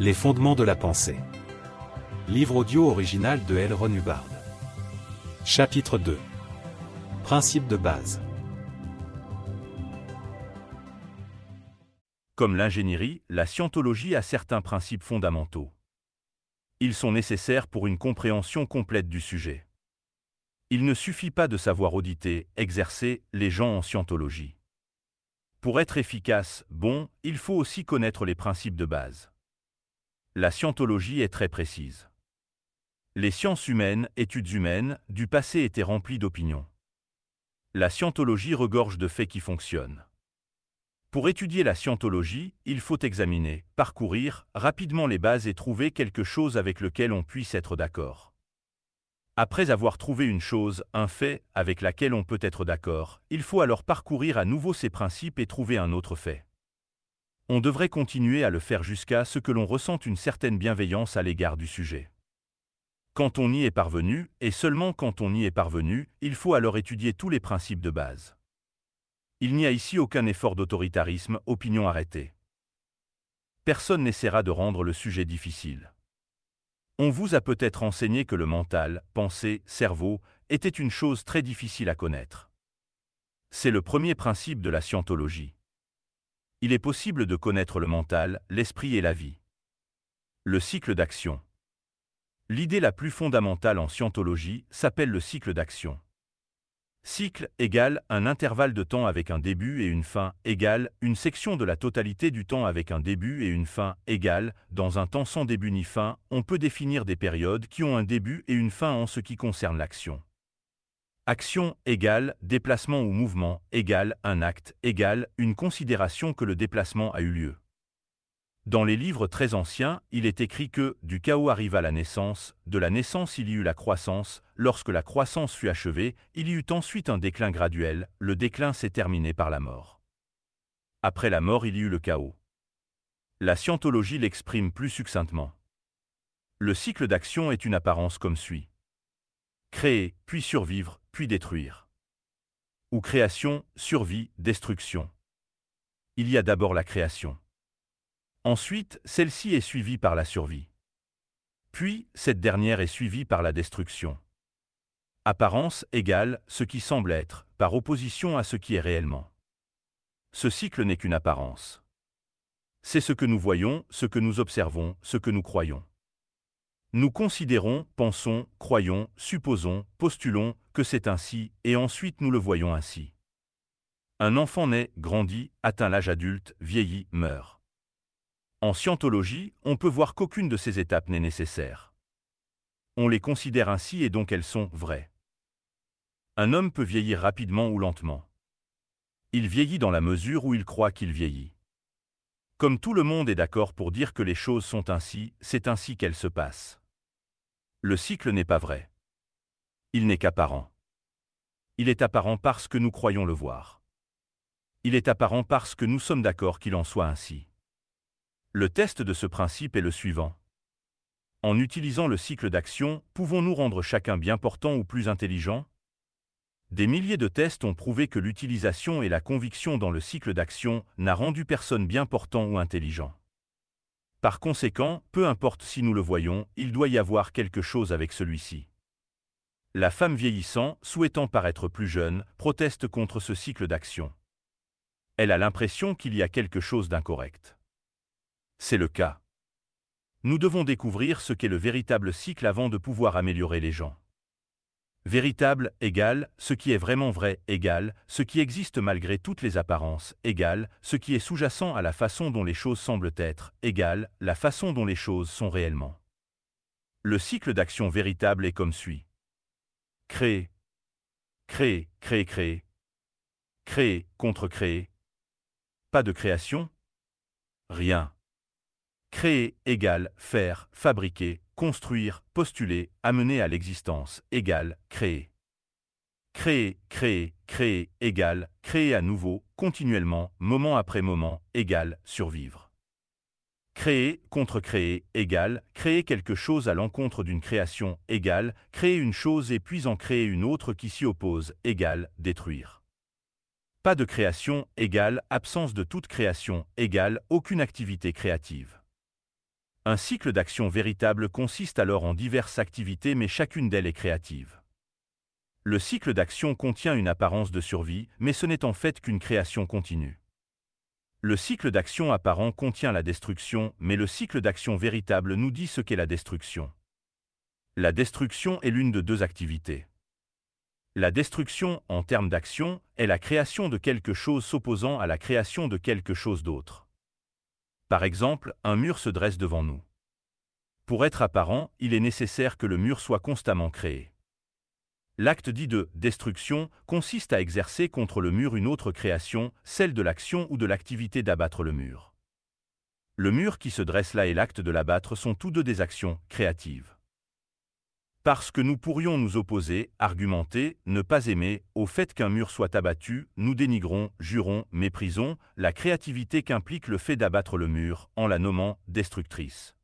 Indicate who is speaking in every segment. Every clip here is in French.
Speaker 1: Les fondements de la pensée. Livre audio original de L. Ron Hubbard. Chapitre 2. Principes de base.
Speaker 2: Comme l'ingénierie, la scientologie a certains principes fondamentaux. Ils sont nécessaires pour une compréhension complète du sujet. Il ne suffit pas de savoir auditer, exercer les gens en scientologie. Pour être efficace, bon, il faut aussi connaître les principes de base. La scientologie est très précise. Les sciences humaines, études humaines, du passé étaient remplies d'opinions. La scientologie regorge de faits qui fonctionnent. Pour étudier la scientologie, il faut examiner, parcourir rapidement les bases et trouver quelque chose avec lequel on puisse être d'accord. Après avoir trouvé une chose, un fait, avec laquelle on peut être d'accord, il faut alors parcourir à nouveau ces principes et trouver un autre fait. On devrait continuer à le faire jusqu'à ce que l'on ressente une certaine bienveillance à l'égard du sujet. Quand on y est parvenu, et seulement quand on y est parvenu, il faut alors étudier tous les principes de base. Il n'y a ici aucun effort d'autoritarisme, opinion arrêtée. Personne n'essaiera de rendre le sujet difficile. On vous a peut-être enseigné que le mental, pensée, cerveau, était une chose très difficile à connaître. C'est le premier principe de la scientologie. Il est possible de connaître le mental, l'esprit et la vie. Le cycle d'action. L'idée la plus fondamentale en scientologie s'appelle le cycle d'action. Cycle égale un intervalle de temps avec un début et une fin égale une section de la totalité du temps avec un début et une fin égale dans un temps sans début ni fin, on peut définir des périodes qui ont un début et une fin en ce qui concerne l'action. Action égale déplacement ou mouvement égale un acte égale une considération que le déplacement a eu lieu. Dans les livres très anciens, il est écrit que du chaos arriva la naissance, de la naissance il y eut la croissance, lorsque la croissance fut achevée, il y eut ensuite un déclin graduel, le déclin s'est terminé par la mort. Après la mort il y eut le chaos. La scientologie l'exprime plus succinctement. Le cycle d'action est une apparence comme suit. Créer, puis survivre, puis détruire. Ou création, survie, destruction. Il y a d'abord la création. Ensuite, celle-ci est suivie par la survie. Puis, cette dernière est suivie par la destruction. Apparence égale ce qui semble être, par opposition à ce qui est réellement. Ce cycle n'est qu'une apparence. C'est ce que nous voyons, ce que nous observons, ce que nous croyons. Nous considérons, pensons, croyons, supposons, postulons que c'est ainsi, et ensuite nous le voyons ainsi. Un enfant naît, grandit, atteint l'âge adulte, vieillit, meurt. En scientologie, on peut voir qu'aucune de ces étapes n'est nécessaire. On les considère ainsi et donc elles sont vraies. Un homme peut vieillir rapidement ou lentement. Il vieillit dans la mesure où il croit qu'il vieillit. Comme tout le monde est d'accord pour dire que les choses sont ainsi, c'est ainsi qu'elles se passent. Le cycle n'est pas vrai. Il n'est qu'apparent. Il est apparent parce que nous croyons le voir. Il est apparent parce que nous sommes d'accord qu'il en soit ainsi. Le test de ce principe est le suivant. En utilisant le cycle d'action, pouvons-nous rendre chacun bien portant ou plus intelligent? Des milliers de tests ont prouvé que l'utilisation et la conviction dans le cycle d'action n'a rendu personne bien portant ou intelligent. Par conséquent, peu importe si nous le voyons, il doit y avoir quelque chose avec celui-ci. La femme vieillissant, souhaitant paraître plus jeune, proteste contre ce cycle d'action. Elle a l'impression qu'il y a quelque chose d'incorrect. C'est le cas. Nous devons découvrir ce qu'est le véritable cycle avant de pouvoir améliorer les gens. Véritable égale ce qui est vraiment vrai égale ce qui existe malgré toutes les apparences égale ce qui est sous-jacent à la façon dont les choses semblent être égale la façon dont les choses sont réellement. Le cycle d'action véritable est comme suit. Créer. Créer, créer, créer. Créer, contre-créer. Pas de création Rien. Créer égale faire, fabriquer, construire, postuler, amener à l'existence égale créer. Créer, créer, créer égale créer à nouveau, continuellement, moment après moment égale survivre. Créer, contre-créer égale créer quelque chose à l'encontre d'une création égale créer une chose et puis en créer une autre qui s'y oppose égale détruire. Pas de création égale absence de toute création égale aucune activité créative. Un cycle d'action véritable consiste alors en diverses activités mais chacune d'elles est créative. Le cycle d'action contient une apparence de survie, mais ce n'est en fait qu'une création continue. Le cycle d'action apparent contient la destruction, mais le cycle d'action véritable nous dit ce qu'est la destruction. La destruction est l'une de deux activités. La destruction, en termes d'action, est la création de quelque chose s'opposant à la création de quelque chose d'autre. Par exemple, un mur se dresse devant nous. Pour être apparent, il est nécessaire que le mur soit constamment créé. L'acte dit de destruction consiste à exercer contre le mur une autre création, celle de l'action ou de l'activité d'abattre le mur. Le mur qui se dresse là et l'acte de l'abattre sont tous deux des actions créatives. Parce que nous pourrions nous opposer, argumenter, ne pas aimer, au fait qu'un mur soit abattu, nous dénigrons, jurons, méprisons la créativité qu'implique le fait d'abattre le mur, en la nommant destructrice.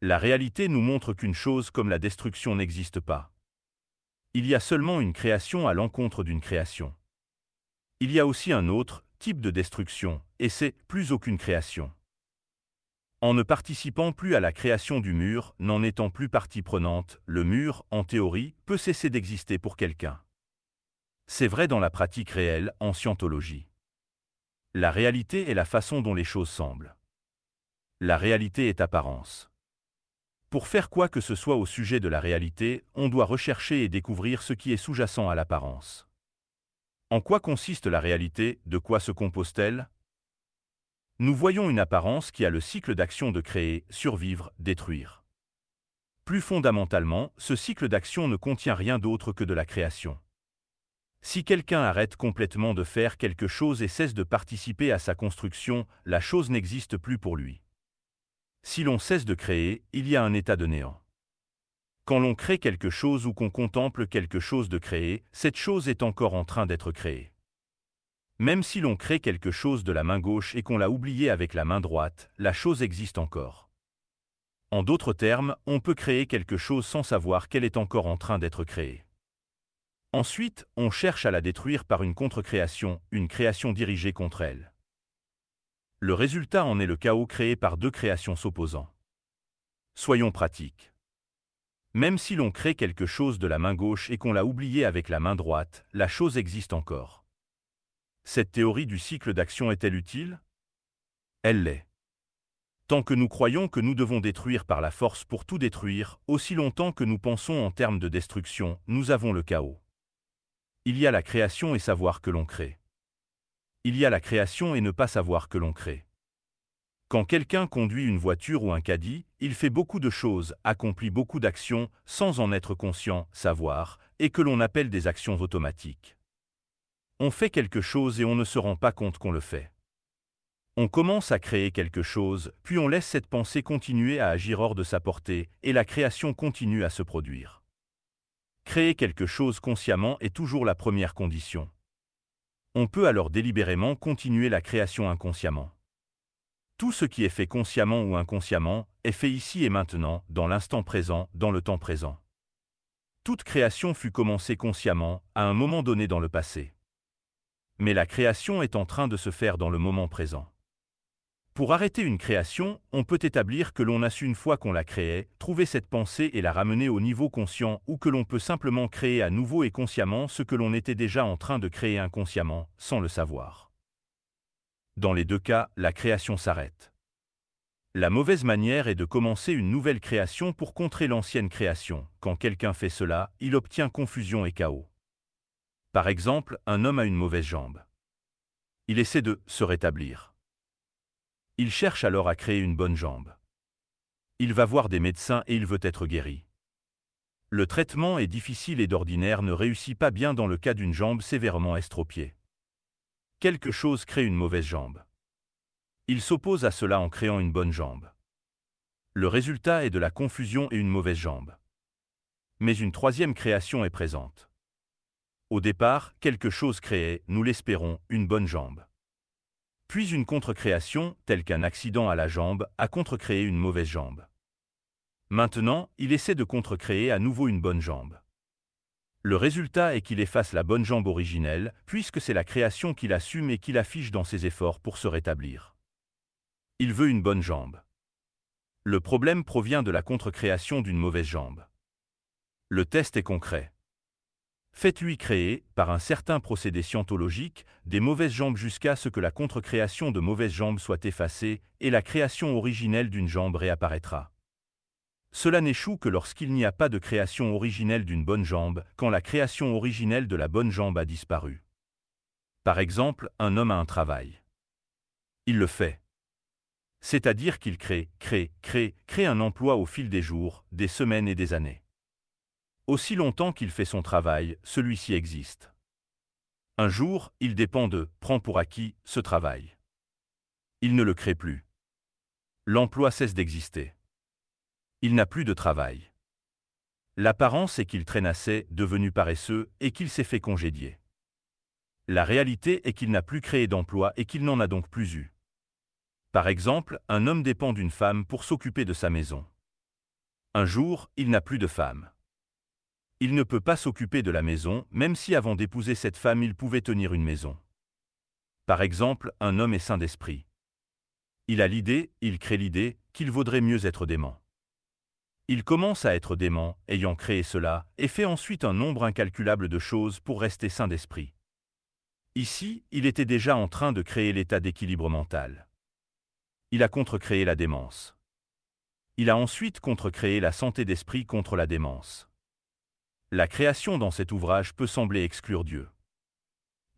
Speaker 2: La réalité nous montre qu'une chose comme la destruction n'existe pas. Il y a seulement une création à l'encontre d'une création. Il y a aussi un autre type de destruction, et c'est plus aucune création. En ne participant plus à la création du mur, n'en étant plus partie prenante, le mur, en théorie, peut cesser d'exister pour quelqu'un. C'est vrai dans la pratique réelle, en scientologie. La réalité est la façon dont les choses semblent. La réalité est apparence. Pour faire quoi que ce soit au sujet de la réalité, on doit rechercher et découvrir ce qui est sous-jacent à l'apparence. En quoi consiste la réalité? De quoi se compose-t-elle? Nous voyons une apparence qui a le cycle d'action de créer, survivre, détruire. Plus fondamentalement, ce cycle d'action ne contient rien d'autre que de la création. Si quelqu'un arrête complètement de faire quelque chose et cesse de participer à sa construction, la chose n'existe plus pour lui. Si l'on cesse de créer, il y a un état de néant. Quand l'on crée quelque chose ou qu'on contemple quelque chose de créé, cette chose est encore en train d'être créée. Même si l'on crée quelque chose de la main gauche et qu'on l'a oublié avec la main droite, la chose existe encore. En d'autres termes, on peut créer quelque chose sans savoir qu'elle est encore en train d'être créée. Ensuite, on cherche à la détruire par une contre-création, une création dirigée contre elle. Le résultat en est le chaos créé par deux créations s'opposant. Soyons pratiques. Même si l'on crée quelque chose de la main gauche et qu'on l'a oublié avec la main droite, la chose existe encore. Cette théorie du cycle d'action est-elle utile? Elle l'est. Tant que nous croyons que nous devons détruire par la force pour tout détruire, aussi longtemps que nous pensons en termes de destruction, nous avons le chaos. Il y a la création et savoir que l'on crée il y a la création et ne pas savoir que l'on crée. Quand quelqu'un conduit une voiture ou un caddie, il fait beaucoup de choses, accomplit beaucoup d'actions, sans en être conscient, savoir, et que l'on appelle des actions automatiques. On fait quelque chose et on ne se rend pas compte qu'on le fait. On commence à créer quelque chose, puis on laisse cette pensée continuer à agir hors de sa portée, et la création continue à se produire. Créer quelque chose consciemment est toujours la première condition. On peut alors délibérément continuer la création inconsciemment. Tout ce qui est fait consciemment ou inconsciemment est fait ici et maintenant, dans l'instant présent, dans le temps présent. Toute création fut commencée consciemment, à un moment donné dans le passé. Mais la création est en train de se faire dans le moment présent. Pour arrêter une création, on peut établir que l'on a su une fois qu'on la créait, trouver cette pensée et la ramener au niveau conscient ou que l'on peut simplement créer à nouveau et consciemment ce que l'on était déjà en train de créer inconsciemment, sans le savoir. Dans les deux cas, la création s'arrête. La mauvaise manière est de commencer une nouvelle création pour contrer l'ancienne création. Quand quelqu'un fait cela, il obtient confusion et chaos. Par exemple, un homme a une mauvaise jambe. Il essaie de se rétablir. Il cherche alors à créer une bonne jambe. Il va voir des médecins et il veut être guéri. Le traitement est difficile et d'ordinaire ne réussit pas bien dans le cas d'une jambe sévèrement estropiée. Quelque chose crée une mauvaise jambe. Il s'oppose à cela en créant une bonne jambe. Le résultat est de la confusion et une mauvaise jambe. Mais une troisième création est présente. Au départ, quelque chose créait, nous l'espérons, une bonne jambe. Puis une contre-création, telle qu'un accident à la jambe, a contre-créé une mauvaise jambe. Maintenant, il essaie de contre-créer à nouveau une bonne jambe. Le résultat est qu'il efface la bonne jambe originelle, puisque c'est la création qu'il assume et qu'il affiche dans ses efforts pour se rétablir. Il veut une bonne jambe. Le problème provient de la contre-création d'une mauvaise jambe. Le test est concret. Faites-lui créer, par un certain procédé scientologique, des mauvaises jambes jusqu'à ce que la contre-création de mauvaises jambes soit effacée et la création originelle d'une jambe réapparaîtra. Cela n'échoue que lorsqu'il n'y a pas de création originelle d'une bonne jambe, quand la création originelle de la bonne jambe a disparu. Par exemple, un homme a un travail. Il le fait. C'est-à-dire qu'il crée, crée, crée, crée un emploi au fil des jours, des semaines et des années. Aussi longtemps qu'il fait son travail, celui-ci existe. Un jour, il dépend de, prend pour acquis, ce travail. Il ne le crée plus. L'emploi cesse d'exister. Il n'a plus de travail. L'apparence est qu'il traîne assez, devenu paresseux, et qu'il s'est fait congédier. La réalité est qu'il n'a plus créé d'emploi et qu'il n'en a donc plus eu. Par exemple, un homme dépend d'une femme pour s'occuper de sa maison. Un jour, il n'a plus de femme. Il ne peut pas s'occuper de la maison, même si avant d'épouser cette femme il pouvait tenir une maison. Par exemple, un homme est saint d'esprit. Il a l'idée, il crée l'idée, qu'il vaudrait mieux être dément. Il commence à être dément, ayant créé cela, et fait ensuite un nombre incalculable de choses pour rester saint d'esprit. Ici, il était déjà en train de créer l'état d'équilibre mental il a contrecréé la démence. Il a ensuite contrecréé la santé d'esprit contre la démence. La création dans cet ouvrage peut sembler exclure Dieu.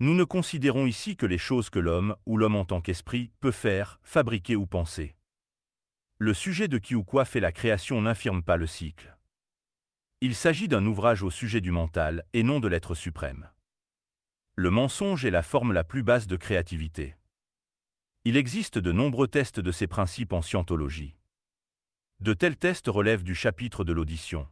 Speaker 2: Nous ne considérons ici que les choses que l'homme, ou l'homme en tant qu'esprit, peut faire, fabriquer ou penser. Le sujet de qui ou quoi fait la création n'infirme pas le cycle. Il s'agit d'un ouvrage au sujet du mental et non de l'être suprême. Le mensonge est la forme la plus basse de créativité. Il existe de nombreux tests de ces principes en scientologie. De tels tests relèvent du chapitre de l'audition.